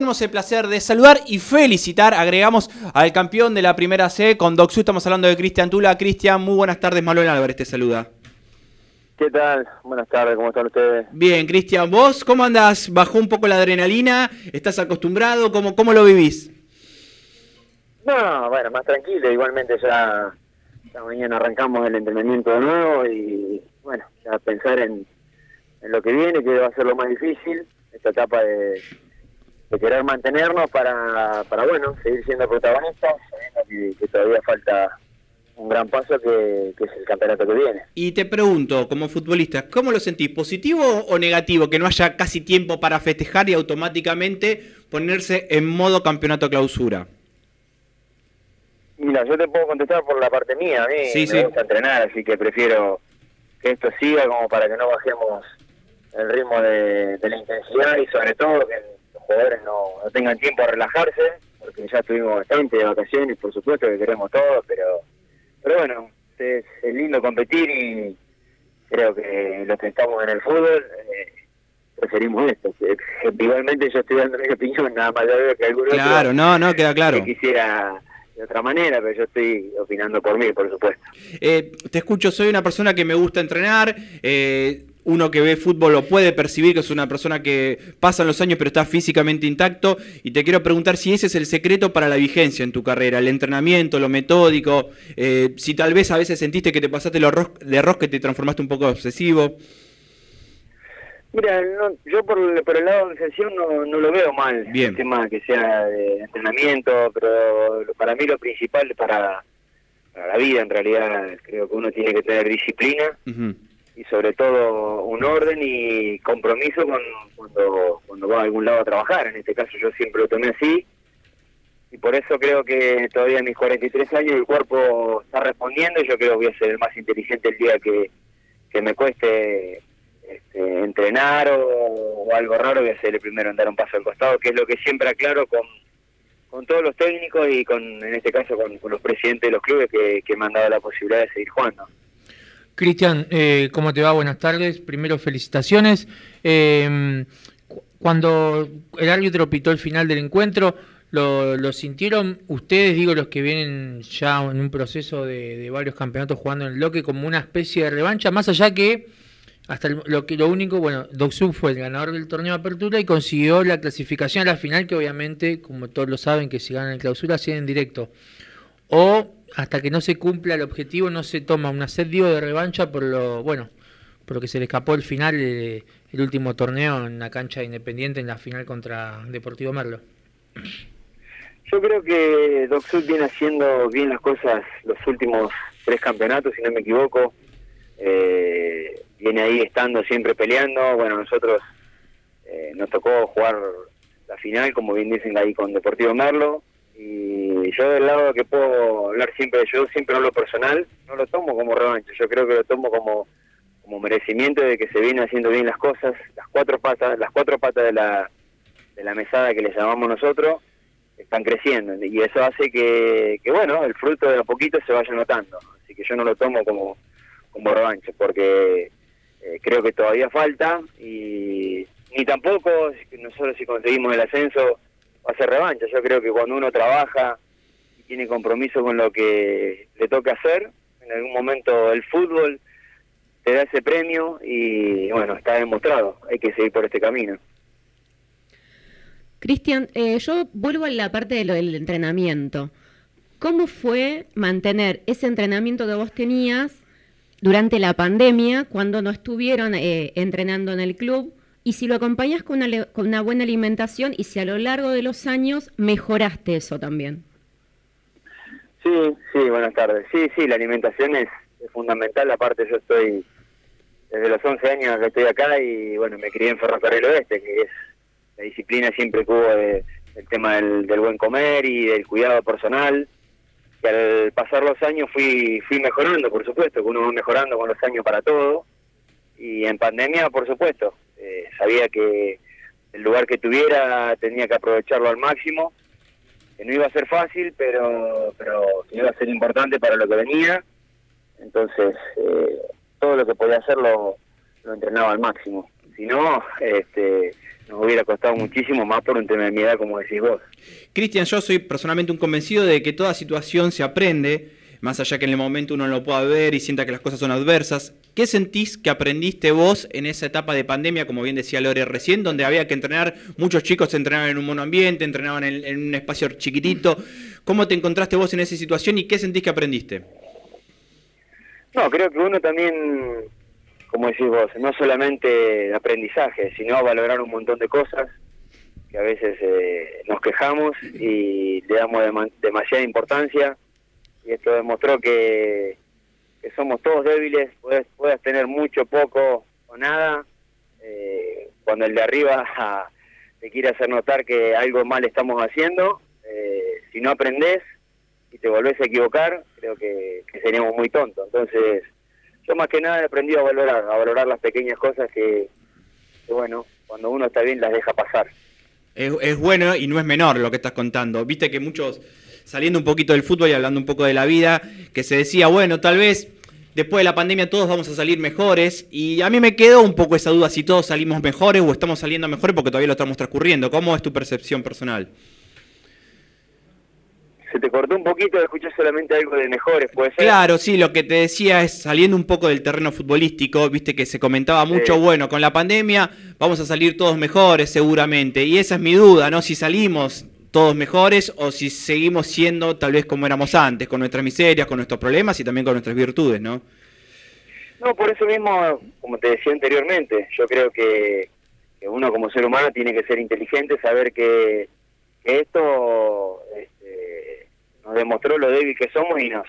Tenemos el placer de saludar y felicitar, agregamos al campeón de la primera C con Doxu, estamos hablando de Cristian Tula. Cristian, muy buenas tardes, Manuel Álvarez te saluda. ¿Qué tal? Buenas tardes, ¿cómo están ustedes? Bien, Cristian, ¿vos cómo andás? ¿Bajó un poco la adrenalina? ¿Estás acostumbrado? ¿Cómo, cómo lo vivís? No, bueno, más tranquilo, igualmente ya esta mañana arrancamos el entrenamiento de nuevo y bueno, ya pensar en, en lo que viene, que va a ser lo más difícil, esta etapa de de querer mantenernos para, para bueno, seguir siendo protagonistas, sabiendo que, todavía falta un gran paso que, es el campeonato que viene. Y te pregunto, como futbolista, ¿cómo lo sentís? ¿Positivo o negativo que no haya casi tiempo para festejar y automáticamente ponerse en modo campeonato clausura? Mira, yo te puedo contestar por la parte mía, a mí sí, me gusta entrenar, así que prefiero que esto siga como para que no bajemos el ritmo de, de la intensidad y sobre todo que jugadores no, no tengan tiempo a relajarse, porque ya estuvimos bastante de vacaciones, por supuesto que queremos todos, pero, pero bueno, es, lindo competir y creo que los que estamos en el fútbol eh, preferimos esto. Igualmente yo estoy dando mi opinión, nada más veo que algunos Claro, no, no, queda claro. Que quisiera de otra manera, pero yo estoy opinando por mí, por supuesto. Eh, te escucho, soy una persona que me gusta entrenar, eh, uno que ve fútbol lo puede percibir, que es una persona que pasan los años pero está físicamente intacto. Y te quiero preguntar si ese es el secreto para la vigencia en tu carrera, el entrenamiento, lo metódico, eh, si tal vez a veces sentiste que te pasaste lo de arroz que te transformaste un poco obsesivo. Mira, yo por, el lado de obsesión no, no lo veo mal, Bien. el tema que sea de entrenamiento, pero para mí lo principal para, para la vida en realidad creo que uno tiene que tener disciplina y sobre todo un orden y compromiso con, cuando, cuando va a algún lado a trabajar. En este caso yo siempre lo tomé así y por eso creo que todavía a mis 43 años el cuerpo está respondiendo y yo creo que voy a ser el más inteligente el día que, que me cueste este, entrenar o, algo raro, voy a ser el primero en dar un paso al costado, que es lo que siempre aclaro con, con todos los técnicos y con en este caso con, los presidentes de los clubes que, que me han dado la posibilidad de seguir jugando. Cristian, eh, ¿cómo te va? Buenas tardes. Primero, felicitaciones. Eh, cuando el árbitro pitó el final del encuentro, ¿lo, sintieron ustedes, digo, los que vienen ya en un proceso de, varios campeonatos jugando en el bloque, como una especie de revancha? Más allá que, hasta lo, que, lo único, bueno, Doxu fue el ganador del torneo de apertura y consiguió la clasificación a la final, que obviamente, como todos lo saben, que si ganan en clausura, siguen en directo. O hasta que no se cumpla el objetivo no se toma un asedio de revancha por lo bueno por lo que se le escapó el final el último torneo en la cancha Independiente en la final contra Deportivo Merlo. Yo creo que Doc viene haciendo bien las cosas los últimos tres campeonatos, si no me equivoco. Eh, viene ahí estando siempre peleando. Bueno, nosotros eh, nos tocó jugar la final, como bien dicen ahí con Deportivo Merlo. Y yo del lado que puedo hablar siempre, yo siempre hablo personal, no lo tomo como revancha, yo creo que lo tomo como, como merecimiento de que se viene haciendo bien las cosas, las cuatro patas, las cuatro patas de la, de la mesada que le llamamos nosotros, están creciendo y eso hace que, que, bueno, el fruto de a poquito se vaya notando, así que yo no lo tomo como, como revancha, porque eh, creo que todavía falta y ni tampoco nosotros si conseguimos el ascenso hacer revancha. Yo creo que cuando uno trabaja y tiene compromiso con lo que le toca hacer, en algún momento el fútbol te da ese premio y bueno, está demostrado, hay que seguir por este camino. Cristian, eh, yo vuelvo a la parte del entrenamiento. ¿Cómo fue mantener ese entrenamiento que vos tenías durante la pandemia, cuando no estuvieron eh, entrenando en el club? y si lo acompañas con una, con una buena alimentación y si a lo largo de los años mejoraste eso también. Sí, sí, buenas tardes. Sí, sí, la alimentación es, fundamental. Aparte, yo estoy desde los 11 años que estoy acá y bueno, me crié en Ferrocarril Oeste, que es la disciplina siempre que hubo de, el tema del, buen comer y del cuidado personal. Y al pasar los años fui, fui mejorando, por supuesto, que uno va mejorando con los años para todo. Y en pandemia, por supuesto, eh, sabía que el lugar que tuviera tenía que aprovecharlo al máximo, que no iba a ser fácil, pero, pero iba a ser importante para lo que venía, entonces eh, todo lo que podía hacer lo, entrenaba al máximo. Si no, este, nos hubiera costado muchísimo más por un tema de mi edad, como decís vos. Cristian, yo soy personalmente un convencido de que toda situación se aprende, más allá que en el momento uno no lo pueda ver y sienta que las cosas son adversas. ¿Qué sentís que aprendiste vos en esa etapa de pandemia, como bien decía Lore recién, donde había que entrenar, muchos chicos entrenaban en un monoambiente, entrenaban en, en un espacio chiquitito? ¿Cómo te encontraste vos en esa situación y qué sentís que aprendiste? No, creo que uno también, como decís vos, no solamente aprendizaje, sino valorar un montón de cosas que a veces eh, nos quejamos y le damos demasiada importancia y esto demostró que, somos todos débiles, puedes, puedas tener mucho, poco o nada, eh, cuando el de arriba te quiere hacer notar que algo mal estamos haciendo, eh, si no aprendes y te volvés a equivocar, creo que, seríamos muy tontos. Entonces, yo más que nada he aprendido a valorar, a valorar las pequeñas cosas que, bueno, cuando uno está bien las deja pasar. Es, bueno y no es menor lo que estás contando. Viste que muchos, saliendo un poquito del fútbol y hablando un poco de la vida, que se decía, bueno, tal vez después de la pandemia todos vamos a salir mejores. Y a mí me quedó un poco esa duda si todos salimos mejores o estamos saliendo mejores porque todavía lo estamos transcurriendo. ¿Cómo es tu percepción personal? se te cortó un poquito, escuché solamente algo de mejores, ¿puede ser? Claro, sí, lo que te decía es saliendo un poco del terreno futbolístico, viste que se comentaba mucho, bueno, con la pandemia vamos a salir todos mejores seguramente, y esa es mi duda, ¿no? Si salimos todos mejores o si seguimos siendo tal vez como éramos antes, con nuestras miserias, con nuestros problemas y también con nuestras virtudes, ¿no? No, por eso mismo, como te decía anteriormente, yo creo que, uno como ser humano tiene que ser inteligente, saber que, que esto nos demostró lo débil que somos y nos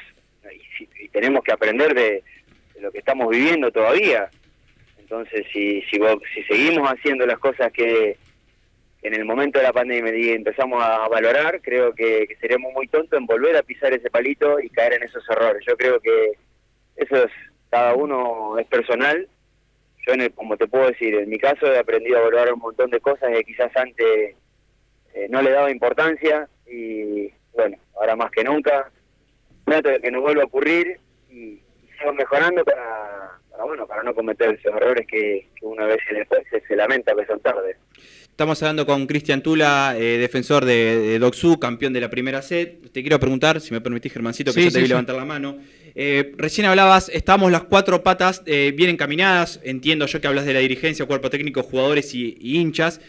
y, tenemos que aprender de, lo que estamos viviendo todavía. Entonces, si, si, si seguimos haciendo las cosas que en el momento de la pandemia empezamos a valorar, creo que, seremos muy tontos en volver a pisar ese palito y caer en esos errores. Yo creo que eso es, cada uno es personal. Yo, en como te puedo decir, en mi caso he aprendido a valorar un montón de cosas que quizás antes eh, no le daba importancia y, bueno, ahora más que nunca, trato de que no vuelva a ocurrir y, sigo mejorando para, bueno, para no cometer esos errores que, una vez después se, lamenta que son tarde. Estamos hablando con Cristian Tula, eh, defensor de, de campeón de la primera set. Te quiero preguntar, si me permitís, Germancito, que yo te vi levantar la mano. Eh, recién hablabas, estamos las cuatro patas eh, bien encaminadas. Entiendo yo que hablas de la dirigencia, cuerpo técnico, jugadores y hinchas.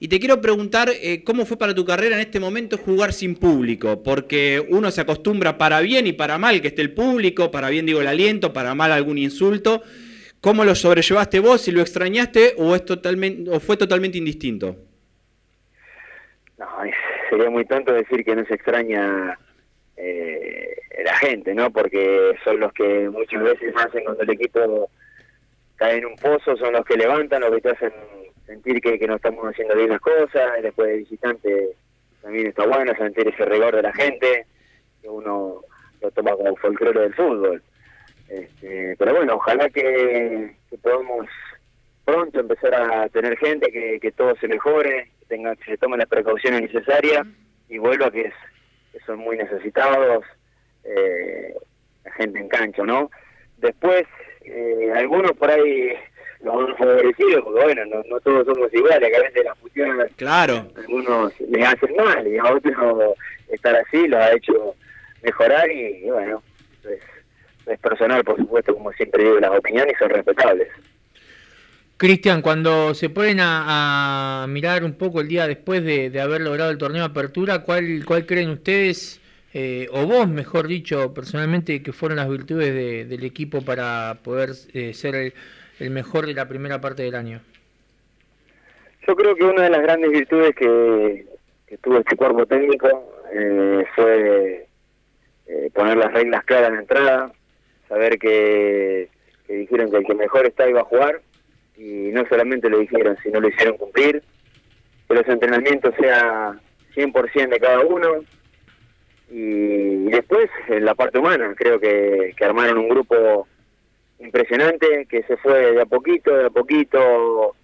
Y te quiero preguntar cómo fue para tu carrera en este momento jugar sin público, porque uno se acostumbra para bien y para mal que esté el público, para bien digo el aliento, para mal algún insulto. ¿Cómo lo sobrellevaste vos? ¿Si lo extrañaste o, es totalmente, o fue totalmente indistinto? No, sería muy tonto decir que no se extraña eh, la gente, ¿no? Porque son los que muchas veces hacen cuando el equipo cae en un pozo, son los que levantan, los que te hacen sentir que, no estamos haciendo bien las cosas, después de visitante también está bueno sentir ese rigor de la gente, que uno lo toma como folclore del fútbol. Este, pero bueno, ojalá que, podamos pronto empezar a tener gente, que, que todo se mejore, que, tenga, que se tomen las precauciones necesarias y vuelva que, es, que son muy necesitados eh, la gente en cancha, ¿no? Después, eh, algunos por ahí los favorecidos, porque bueno, no, todos somos iguales, que a veces la fusión claro. algunos les hacen mal y a otros estar así los ha hecho mejorar y, bueno, es, personal, por supuesto, como siempre digo, las opiniones son respetables. Cristian, cuando se ponen a, mirar un poco el día después de, haber logrado el torneo de apertura, ¿cuál, cuál creen ustedes, eh, o vos, mejor dicho, personalmente, que fueron las virtudes del equipo para poder eh, ser el el mejor de la primera parte del año? Yo creo que una de las grandes virtudes que, tuvo este cuerpo técnico eh, fue eh, poner las reglas claras en la entrada, saber que, dijeron que el que mejor está iba a jugar y no solamente lo dijeron, sino lo hicieron cumplir, que los entrenamientos sean 100% de cada uno. Y, después en la parte humana, creo que armaron un grupo impresionante que se fue de a poquito, de a poquito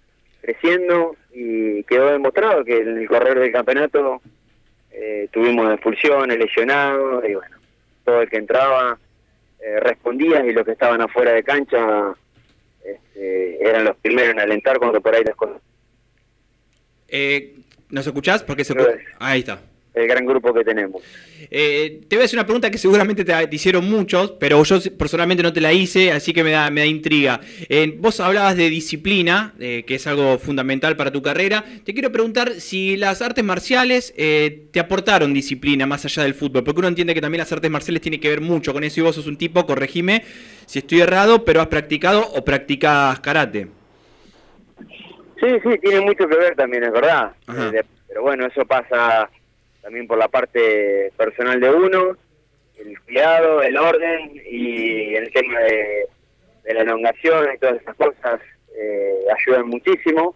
creciendo y quedó demostrado que en el correr del campeonato eh, tuvimos expulsiones, lesionados y bueno, todo el que entraba eh, respondía y los que estaban afuera de cancha este, eran los primeros en alentar cuando por ahí las cosas. Eh, ¿Nos escuchás? Porque se... Ahí está el gran grupo que tenemos. Eh, te voy a hacer una pregunta que seguramente te, hicieron muchos, pero yo personalmente no te la hice, así que me da, me da intriga. Eh, vos hablabas de disciplina, eh, que es algo fundamental para tu carrera. Te quiero preguntar si las artes marciales te aportaron disciplina más allá del fútbol, porque uno entiende que también las artes marciales tienen que ver mucho con eso y vos sos un tipo, corregime si estoy errado, pero has practicado o practicas karate. Sí, sí, tiene mucho que ver también, es verdad. pero bueno, eso pasa también por la parte personal de uno, el cuidado, el orden y el tema de, la elongación y todas esas cosas eh, ayudan muchísimo,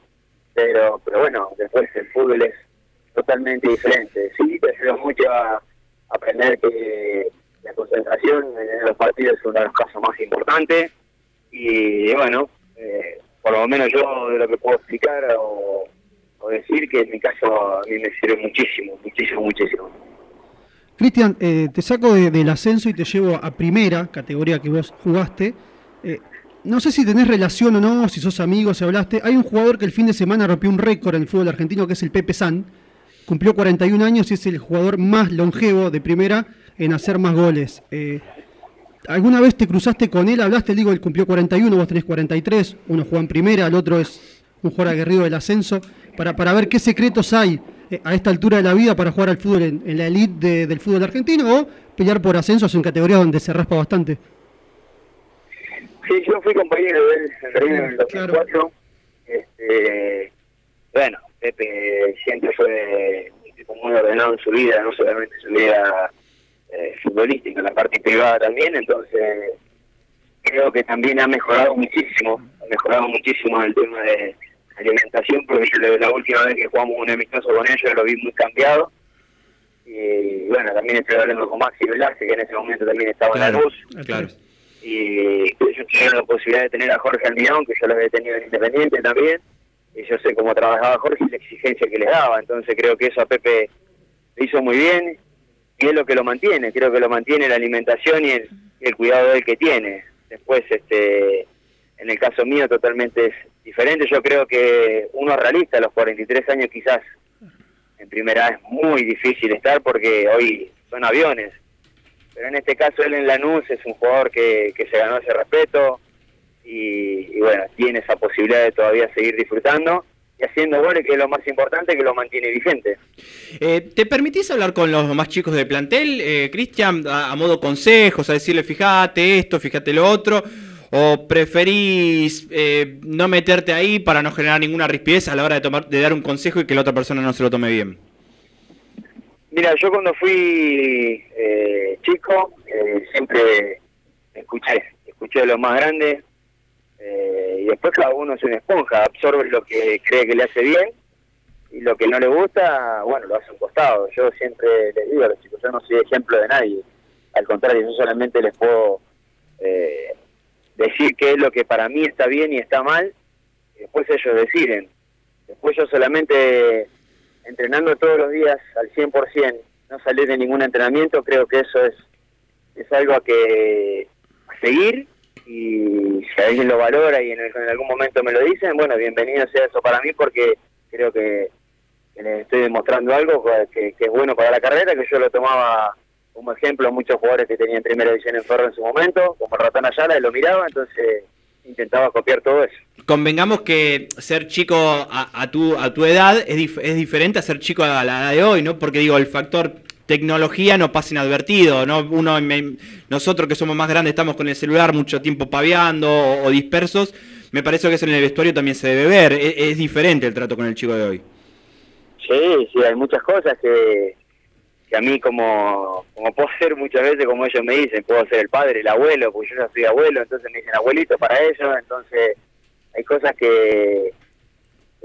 pero pero bueno, después el fútbol es totalmente diferente. Sí, te ayuda mucho a aprender que la concentración en los partidos es uno de los casos más importantes y bueno, eh, por lo menos yo de lo que puedo explicar o decir que en mi caso a mí me sirve muchísimo, muchísimo, muchísimo. Cristian, eh, te saco del ascenso y te llevo a primera, categoría que vos jugaste. Eh, no sé si tenés relación o no, si sos amigo, si hablaste. Hay un jugador que el fin de semana rompió un récord en el fútbol argentino, que es el Pepe San. Cumplió 41 años y es el jugador más longevo de primera en hacer más goles. Eh, ¿Alguna vez te cruzaste con él? Hablaste, digo, él cumplió 41, vos tenés 43. Uno juega en primera, el otro es un jugador aguerrido del ascenso para, para ver qué secretos hay eh, a esta altura de la vida para jugar al fútbol en, la elite del fútbol argentino o pelear por ascensos en categorías donde se raspa bastante. Sí, yo fui compañero de él en el 2004. Este, bueno, Pepe siempre fue un tipo muy ordenado en su vida, no solamente en su vida eh, futbolística, en la parte privada también, entonces creo que también ha mejorado muchísimo, ha mejorado muchísimo el tema de alimentación, porque yo la última vez que jugamos un amistoso con ellos lo vi muy cambiado. Y bueno, también estoy hablando con Maxi Velázquez, que en ese momento también estaba en la luz. Claro. Y ellos tuvieron la posibilidad de tener a Jorge Almirón, que yo lo había tenido en Independiente también. Y yo sé cómo trabajaba Jorge y la exigencia que les daba. Entonces creo que eso a Pepe le hizo muy bien. Y es lo que lo mantiene. Creo que lo mantiene la alimentación y el, el cuidado del que tiene. Después, este en el caso mío totalmente es diferente. Yo creo que uno realista a los 43 años quizás en primera es muy difícil estar porque hoy son aviones. Pero en este caso él en Lanús es un jugador que, se ganó ese respeto y, bueno, tiene esa posibilidad de todavía seguir disfrutando y haciendo goles, que es lo más importante, que lo mantiene vigente. Eh, ¿Te permitís hablar con los más chicos del plantel, eh, Cristian, a, a, modo consejos, a decirle, fíjate esto, fíjate lo otro? ¿O preferís eh, no meterte ahí para no generar ninguna rispidez a la hora de, tomar, de dar un consejo y que la otra persona no se lo tome bien? Mira, yo cuando fui eh, chico eh, siempre escuché, escuché a los más grandes y después cada uno es una esponja, absorbe lo que cree que le hace bien y lo que no le gusta, bueno, lo hace un costado. Yo siempre les digo a los chicos, yo no soy ejemplo de nadie, al contrario, yo solamente les puedo decir qué es lo que para mí está bien y está mal, y después ellos deciden. Después yo solamente entrenando todos los días al 100%, no salir de ningún entrenamiento, creo que eso es, es algo a que seguir y si alguien lo valora y en, algún momento me lo dicen, bueno, bienvenido sea eso para mí porque creo que, les estoy demostrando algo que, que, es bueno para la carrera, que yo lo tomaba como ejemplo muchos jugadores que tenían primera división en Ferro en su momento, como Ratón Ayala, y lo miraba, entonces intentaba copiar todo eso. Convengamos que ser chico a, tu, a tu edad es, es diferente a ser chico a la edad de hoy, ¿no? Porque digo, el factor tecnología no pasa inadvertido, ¿no? Uno, nosotros que somos más grandes estamos con el celular mucho tiempo paviando o, dispersos, me parece que eso en el vestuario también se debe ver, es, es diferente el trato con el chico de hoy. Sí, sí, hay muchas cosas que, a mí como, como puedo ser muchas veces, como ellos me dicen, puedo ser el padre, el abuelo, porque yo ya soy abuelo, entonces me dicen abuelito para ellos, entonces hay cosas que,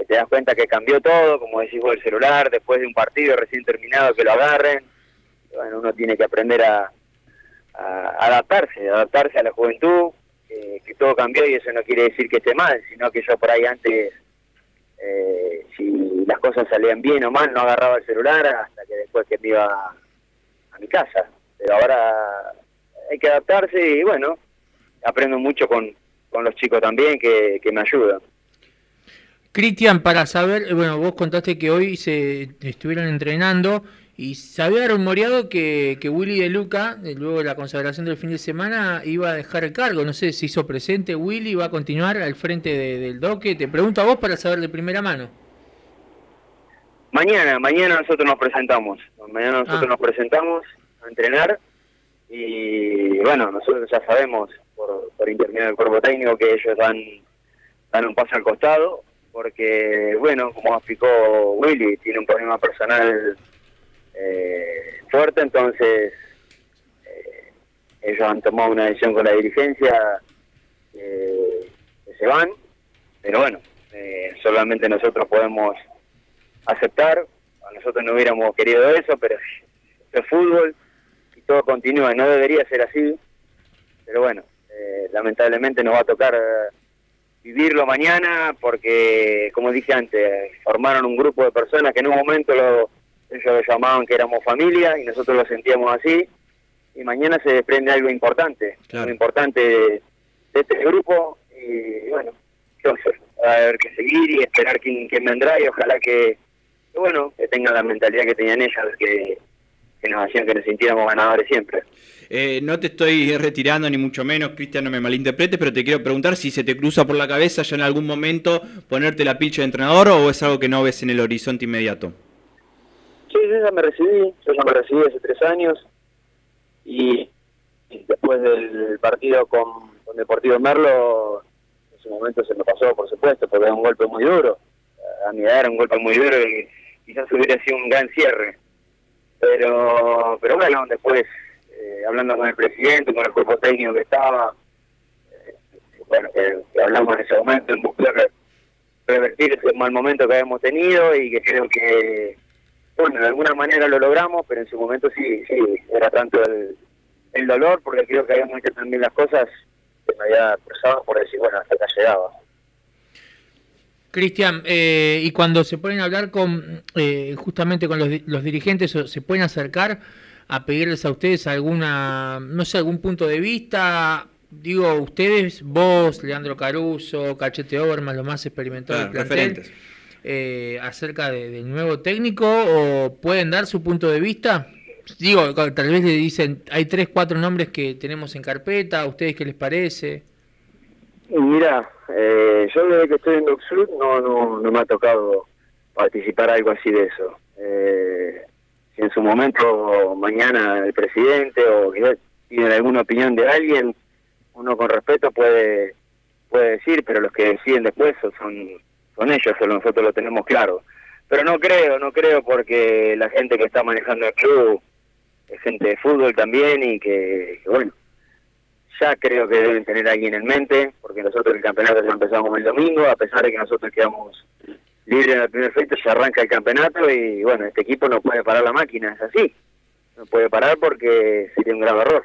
te das cuenta que cambió todo, como decís vos el celular, después de un partido recién terminado que lo agarren, bueno, uno tiene que aprender a, adaptarse, adaptarse a la juventud, que todo cambió y eso no quiere decir que esté mal, sino que yo por ahí antes eh, si las cosas salían bien o mal, no agarraba el celular hasta que después que me iba a mi casa. Pero ahora hay que adaptarse y bueno, aprendo mucho con, con los chicos también que, que me ayudan. Cristian, para saber, bueno, vos contaste que hoy se estuvieron entrenando y se había rumoreado que, que Willy de Luca, eh, luego de la consagración del fin de semana, iba a dejar el cargo. No sé si hizo presente Willy, va a continuar al frente de- del doque. Te pregunto a vos para saber de primera mano. Mañana, mañana nosotros nos presentamos. Mañana nosotros Ah. nos presentamos a entrenar y bueno, nosotros ya sabemos por, por intermedio del cuerpo técnico que ellos dan, dan un paso al costado porque, bueno, como explicó Willy, tiene un problema personal eh, fuerte, entonces eh, ellos han tomado una decisión con la dirigencia eh, que se van, pero bueno, eh, solamente nosotros podemos aceptar. A nosotros no hubiéramos querido eso, pero es fútbol y todo continúa. No debería ser así, pero bueno, eh, lamentablemente nos va a tocar eh, vivirlo mañana porque, como dije antes, formaron un grupo de personas que en un momento lo, ellos lo llamaban que éramos familia y nosotros lo sentíamos así. Y mañana se desprende algo importante, Claro. algo importante de, de este grupo y bueno, entonces va a haber que seguir y esperar quién, quién vendrá y ojalá que, que, bueno, que tengan la mentalidad que tenían ellas, que, que nos hacían que nos sintiéramos ganadores siempre. Eh, no te estoy retirando ni mucho menos, Cristian, no me malinterpretes, pero te quiero preguntar si se te cruza por la cabeza ya en algún momento ponerte la pilcha de entrenador o es algo que no ves en el horizonte inmediato. Yo ya me recibí, yo ya me recibí hace tres años y, después del partido con, con Deportivo Merlo, en su momento se me pasó, por supuesto, porque era un golpe muy duro. A mi edad era un golpe muy duro y quizás hubiera sido un gran cierre. Pero, pero bueno, después, eh, hablando con el presidente, con el cuerpo técnico que estaba, eh, bueno, que hablamos en ese momento, en buscar revertir ese mal momento que habíamos tenido y que creo que bueno, de alguna manera lo logramos, pero en su momento sí, sí, era tanto el, el dolor, porque creo que habíamos hecho también las cosas que me había cruzado por decir, bueno, hasta acá llegaba. Cristian, eh, y cuando se ponen a hablar con eh, justamente con los, di- los dirigentes, o se pueden acercar a pedirles a ustedes alguna, no sé, algún punto de vista. Digo, ustedes, vos, Leandro Caruso, Cachete Oberman, los más experimentados Claro, del plantel, referentes. Eh, acerca de- del nuevo técnico, o pueden dar su punto de vista. Digo, tal vez le dicen, hay tres, cuatro nombres que tenemos en carpeta, ¿a ustedes qué les parece? Mira, eh, yo desde que estoy en Docsud no, no, no me ha tocado participar algo así de eso. Eh, si en su momento mañana el presidente o que tienen alguna opinión de alguien, uno con respeto puede puede decir, pero los que deciden después son son ellos, solo nosotros lo tenemos claro. Pero no creo, no creo porque la gente que está manejando el club es gente de fútbol también y que, bueno, ya creo que deben tener a alguien en mente, porque nosotros el campeonato ya empezamos el domingo, a pesar de que nosotros quedamos libres en la primera fecha, ya arranca el campeonato y bueno, este equipo no puede parar la máquina, es así. No puede parar porque sería un grave error.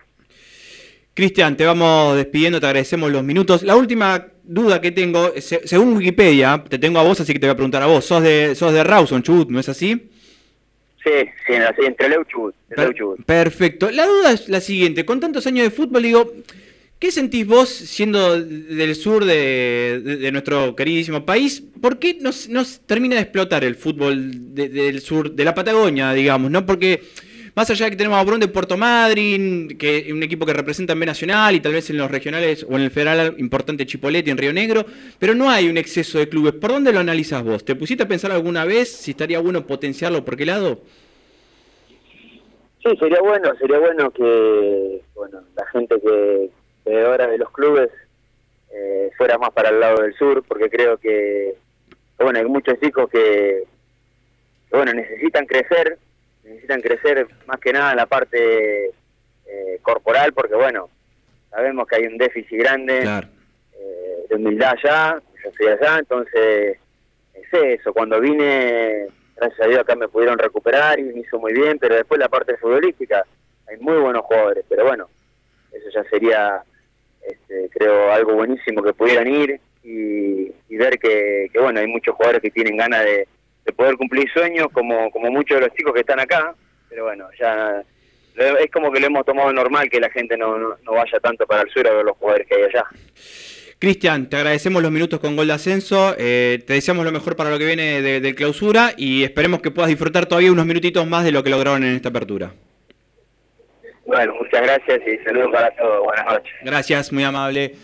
Cristian, te vamos despidiendo, te agradecemos los minutos. La última duda que tengo, se- según Wikipedia, te tengo a vos, así que te voy a preguntar a vos. Sos de, sos de Rawson, Chubut, ¿no es así? Sí, sí, entre Leu Chubut, Per- Chubut. perfecto. La duda es la siguiente, con tantos años de fútbol, digo, ¿qué sentís vos siendo del sur de, de- de nuestro queridísimo país? ¿Por qué no, s- no s- termina de explotar el fútbol de- del sur, de la Patagonia, digamos, no? Porque más allá de que tenemos a Bron de Puerto Madryn, que es un equipo que representa en B Nacional y tal vez en los regionales o en el federal importante Chipoleti en Río Negro, pero no hay un exceso de clubes. ¿Por dónde lo analizas vos? ¿Te pusiste a pensar alguna vez si estaría bueno potenciarlo? ¿Por qué lado? Sí, sería bueno, sería bueno que bueno la gente que, que ahora de los clubes eh, fuera más para el lado del sur, porque creo que bueno hay muchos chicos que, que, bueno necesitan crecer, necesitan crecer más que nada en la parte eh, corporal, porque bueno sabemos que hay un déficit grande Claro. eh, de humildad allá, yo soy allá, entonces es eso, cuando vine, gracias a Dios acá me pudieron recuperar y me hizo muy bien, pero después la parte futbolística, hay muy buenos jugadores, pero bueno, eso ya sería, este, creo, algo buenísimo que pudieran ir y, y ver que, que, bueno, hay muchos jugadores que tienen ganas de, de poder cumplir sueños, como, como muchos de los chicos que están acá, pero bueno, ya es como que lo hemos tomado normal que la gente no, no, no vaya tanto para el sur a ver los jugadores que hay allá. Cristian, te agradecemos los minutos con Gol de Ascenso, eh, te deseamos lo mejor para lo que viene de, de clausura y esperemos que puedas disfrutar todavía unos minutitos más de lo que lograron en esta apertura. Bueno, muchas gracias y saludos para todos. Buenas noches. Gracias, muy amable.